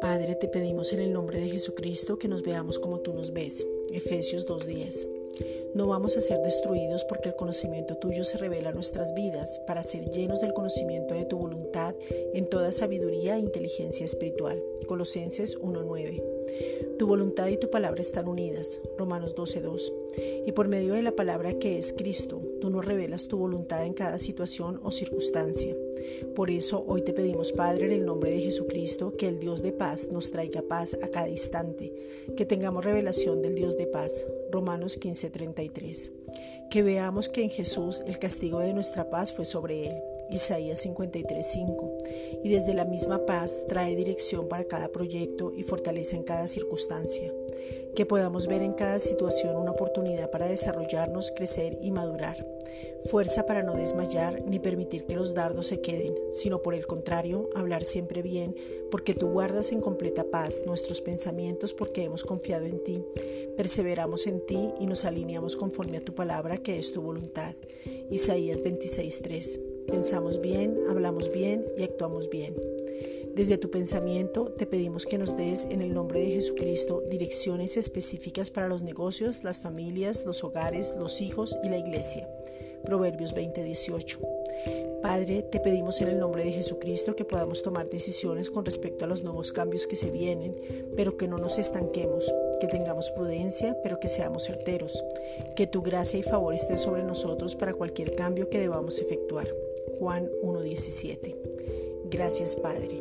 Padre, te pedimos en el nombre de Jesucristo que nos veamos como tú nos ves. Efesios 2.10. No vamos a ser destruidos porque el conocimiento tuyo se revela en nuestras vidas para ser llenos del conocimiento de tu voluntad en toda sabiduría e inteligencia espiritual. Colosenses 1.9. Tu voluntad y tu palabra están unidas. Romanos 12.2. Y por medio de la palabra que es Cristo, tú nos revelas tu voluntad en cada situación o circunstancia. Por eso hoy te pedimos, Padre, en el nombre de Jesucristo, que el Dios de paz nos traiga paz a cada instante, que tengamos revelación del Dios de paz. Romanos 15:33. Que veamos que en Jesús el castigo de nuestra paz fue sobre él. Isaías 53:5. Y desde la misma paz trae dirección para cada proyecto y fortalece en cada circunstancia. Que podamos ver en cada situación una oportunidad para desarrollarnos, crecer y madurar Fuerza para no desmayar ni permitir que los dardos se queden, sino por el contrario, hablar siempre bien, porque tú guardas en completa paz nuestros pensamientos porque hemos confiado en ti. Perseveramos en ti y nos alineamos conforme a tu palabra que es tu voluntad. Isaías 26:3. Pensamos bien, hablamos bien y actuamos bien. Desde tu pensamiento te pedimos que nos des en el nombre de Jesucristo direcciones específicas para los negocios, las familias, los hogares, los hijos y la iglesia. Proverbios 20:18. Padre, te pedimos en el nombre de Jesucristo que podamos tomar decisiones con respecto a los nuevos cambios que se vienen, pero que no nos estanquemos, que tengamos prudencia, pero que seamos certeros, que tu gracia y favor estén sobre nosotros para cualquier cambio que debamos efectuar. Juan 1.17. Gracias Padre.